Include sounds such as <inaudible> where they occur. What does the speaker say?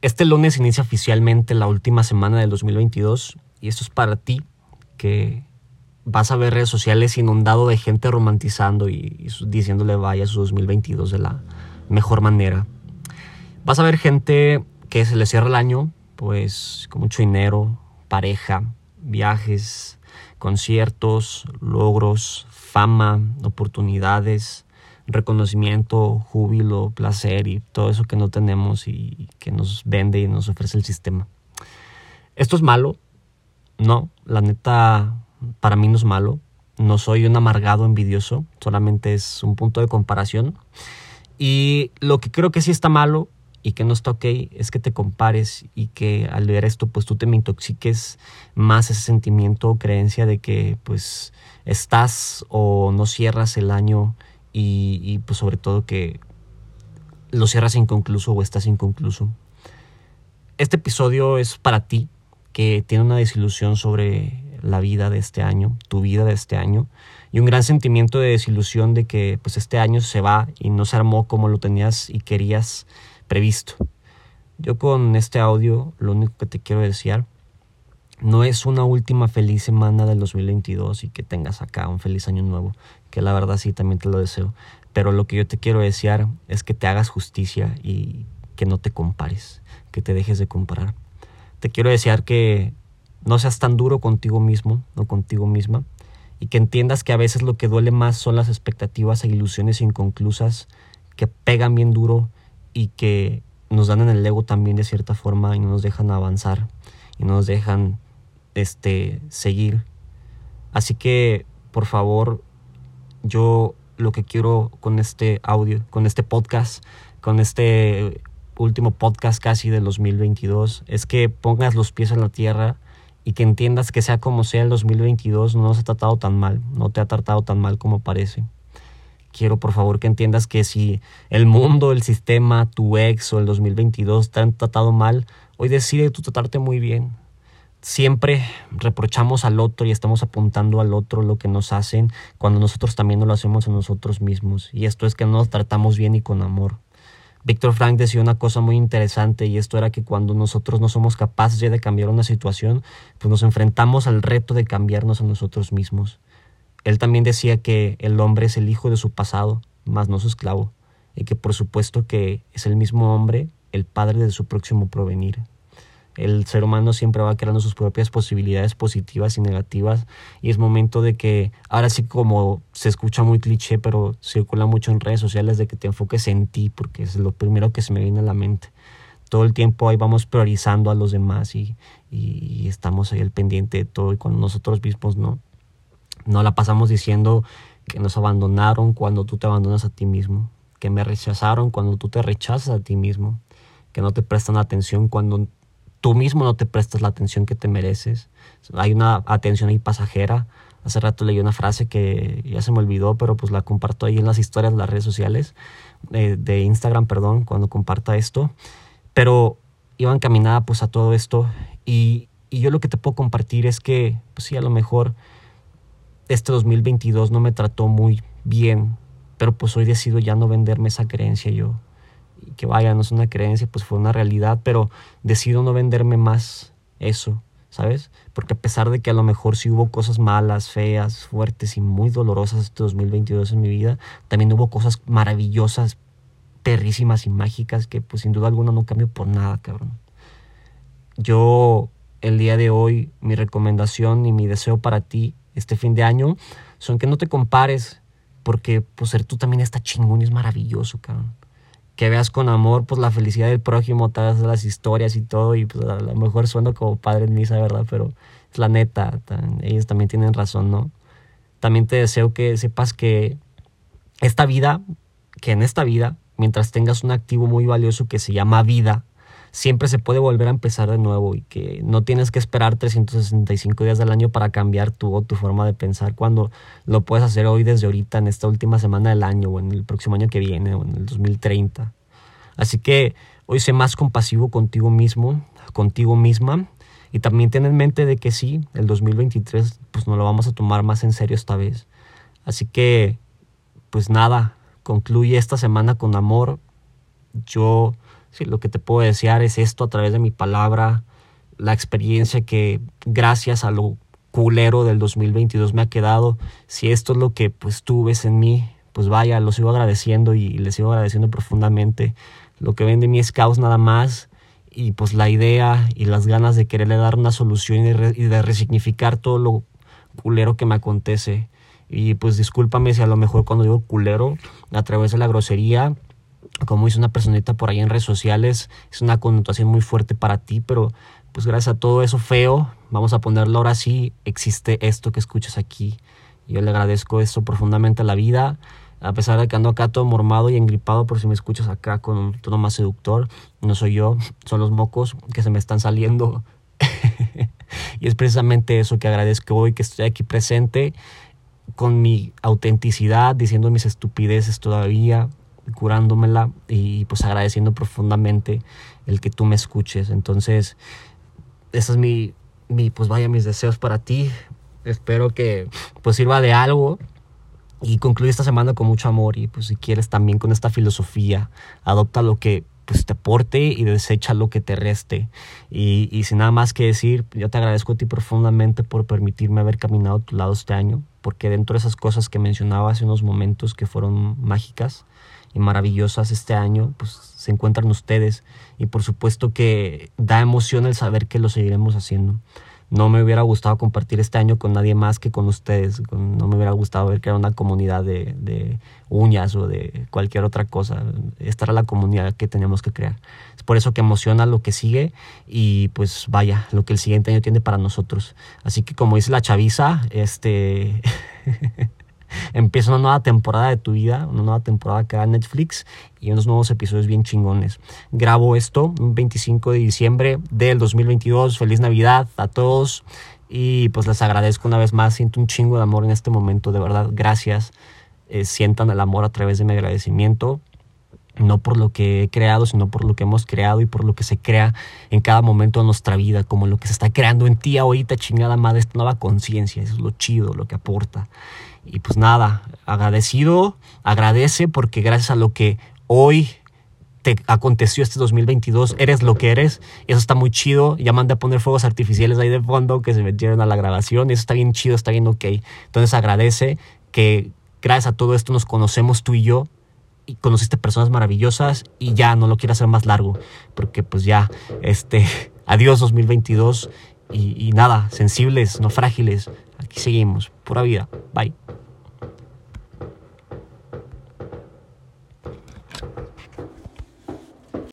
Este lunes inicia oficialmente la última semana del 2022 y esto es para ti que vas a ver redes sociales inundado de gente romantizando y, diciéndole vaya su 2022 de la mejor manera. Vas a ver gente que se le cierra el año pues con mucho dinero, pareja, viajes, conciertos, logros, fama, oportunidades, reconocimiento, júbilo, placer y todo eso que no tenemos y que nos vende y nos ofrece el sistema. ¿Esto es malo? No, la neta para mí no es malo. No soy un amargado envidioso, solamente es un punto de comparación. Y lo que creo que sí está malo y que no está ok es que te compares y que al ver esto pues tú te me intoxiques más ese sentimiento o creencia de que pues estás o no cierras el año y, pues sobre todo que lo cierras inconcluso o estás inconcluso. Este episodio es para ti que tiene una desilusión sobre la vida de este año, tu vida de este año, y un gran sentimiento de desilusión de que pues este año se va y no se armó como lo tenías y querías previsto. Yo con este audio lo único que te quiero desear no es una última feliz semana del 2022 y que tengas acá un feliz año nuevo, que la verdad sí también te lo deseo, pero lo que yo te quiero desear es que te hagas justicia y que no te compares, que te dejes de comparar. Te quiero desear que no seas tan duro contigo mismo o contigo misma y que entiendas que a veces lo que duele más son las expectativas e ilusiones inconclusas que pegan bien duro y que nos dan en el ego también de cierta forma y no nos dejan avanzar y no nos dejan este seguir. Así que por favor, yo lo que quiero con este audio, con este podcast, con este último podcast casi del 2022 es que pongas los pies en la tierra y que entiendas que sea como sea el 2022 no se ha tratado tan mal, no te ha tratado tan mal como parece. Quiero por favor que entiendas que si el mundo, el sistema, tu ex o el 2022 te han tratado mal, hoy decide tú tratarte muy bien. Siempre reprochamos al otro y estamos apuntando al otro lo que nos hacen cuando nosotros también no lo hacemos a nosotros mismos. Y esto es que no nos tratamos bien y con amor. Víctor Frank decía una cosa muy interesante y esto era que cuando nosotros no somos capaces ya de cambiar una situación, pues nos enfrentamos al reto de cambiarnos a nosotros mismos. Él también decía que el hombre es el hijo de su pasado, más no su esclavo, y que por supuesto que es el mismo hombre el padre de su próximo provenir el ser humano siempre va creando sus propias posibilidades positivas y negativas y es momento de que, ahora sí como se escucha muy cliché, pero circula mucho en redes sociales de que te enfoques en ti porque es lo primero que se me viene a la mente. Todo el tiempo ahí vamos priorizando a los demás y, y, estamos ahí al pendiente de todo y cuando nosotros mismos no, no la pasamos diciendo que nos abandonaron cuando tú te abandonas a ti mismo, que me rechazaron cuando tú te rechazas a ti mismo, que no te prestan atención cuando tú mismo no te prestas la atención que te mereces. Hay una atención ahí pasajera. Hace rato leí una frase que ya se me olvidó, pero pues la comparto ahí en las historias de las redes sociales, eh, de Instagram, perdón, cuando comparta esto. Pero iba encaminada pues a todo esto y, y yo lo que te puedo compartir es que, pues sí, a lo mejor este 2022 no me trató muy bien, pero pues hoy decido ya no venderme esa creencia yo que vaya, no es una creencia, pues fue una realidad, pero decido no venderme más eso, ¿sabes? Porque a pesar de que a lo mejor sí hubo cosas malas, feas, fuertes y muy dolorosas este 2022 en mi vida, también hubo cosas maravillosas, perrísimas y mágicas que pues sin duda alguna no cambio por nada, cabrón. Yo el día de hoy, mi recomendación y mi deseo para ti este fin de año son que no te compares, porque pues ser tú también está chingón y es maravilloso, cabrón que veas con amor pues la felicidad del prójimo, todas las historias y todo, y pues a lo mejor sueno como padre en misa, ¿verdad? Pero es la neta, ellos también tienen razón, ¿no? También te deseo que sepas que esta vida, que en esta vida, mientras tengas un activo muy valioso que se llama vida, siempre se puede volver a empezar de nuevo y que no tienes que esperar 365 días del año para cambiar tu, tu forma de pensar cuando lo puedes hacer hoy desde ahorita, en esta última semana del año o en el próximo año que viene o en el 2030. Así que hoy sé más compasivo contigo mismo, contigo misma y también ten en mente de que sí, el 2023 pues no lo vamos a tomar más en serio esta vez. Así que pues nada, concluye esta semana con amor. Yo sí, lo que te puedo desear es esto a través de mi palabra, la experiencia que gracias a lo culero del 2022 me ha quedado. Si esto es lo que pues tú ves en mí, pues vaya, lo sigo agradeciendo y les sigo agradeciendo profundamente. Lo que ven de mí es caos nada más y pues la idea y las ganas de quererle dar una solución y de, resignificar todo lo culero que me acontece. Y pues discúlpame si a lo mejor cuando digo culero, a través de la grosería, como dice una personita por ahí en redes sociales, es una connotación muy fuerte para ti, pero pues gracias a todo eso feo, vamos a ponerlo ahora sí, existe esto que escuchas aquí. Yo le agradezco esto profundamente a la vida, a pesar de que ando acá todo mormado y engripado, por si me escuchas acá con un tono más seductor, no soy yo, son los mocos que se me están saliendo. <laughs> y es precisamente eso que agradezco hoy, que estoy aquí presente con mi autenticidad, diciendo mis estupideces todavía, curándomela y pues agradeciendo profundamente el que tú me escuches. Entonces, ese es mi, mi, pues vaya, mis deseos para ti. Espero que pues sirva de algo y concluye esta semana con mucho amor y pues si quieres también con esta filosofía, adopta lo que pues te aporte y desecha lo que te reste. Y, y sin nada más que decir, yo te agradezco a ti profundamente por permitirme haber caminado a tu lado este año, porque dentro de esas cosas que mencionaba hace unos momentos que fueron mágicas y maravillosas este año, pues se encuentran ustedes. Y por supuesto que da emoción el saber que lo seguiremos haciendo no me hubiera gustado compartir este año con nadie más que con ustedes. No me hubiera gustado ver que era una comunidad de, uñas o de cualquier otra cosa. Esta era la comunidad que teníamos que crear. Es por eso que emociona lo que sigue y pues vaya, lo que el siguiente año tiene para nosotros. Así que como dice la chaviza, este... <laughs> empieza una nueva temporada de tu vida, una nueva temporada acá en Netflix y unos nuevos episodios bien chingones. Grabo esto un 25 de diciembre del 2022. Feliz Navidad a todos y pues les agradezco una vez más. Siento un chingo de amor en este momento, de verdad. Gracias. Eh, sientan el amor a través de mi agradecimiento no por lo que he creado, sino por lo que hemos creado y por lo que se crea en cada momento de nuestra vida, como lo que se está creando en ti ahorita, chingada madre, esta nueva conciencia, eso es lo chido, lo que aporta. Y pues nada, agradecido, agradece porque gracias a lo que hoy te aconteció este 2022, eres lo que eres. Eso está muy chido. Ya mandé a poner fuegos artificiales ahí de fondo que se metieron a la grabación. Eso está bien chido, está bien ok. Entonces agradece que gracias a todo esto nos conocemos tú y yo. Y conociste personas maravillosas y ya no lo quiero hacer más largo. Porque pues ya, este, <laughs> adiós 2022. Y, y nada, sensibles, no frágiles. Aquí seguimos. Pura vida. Bye.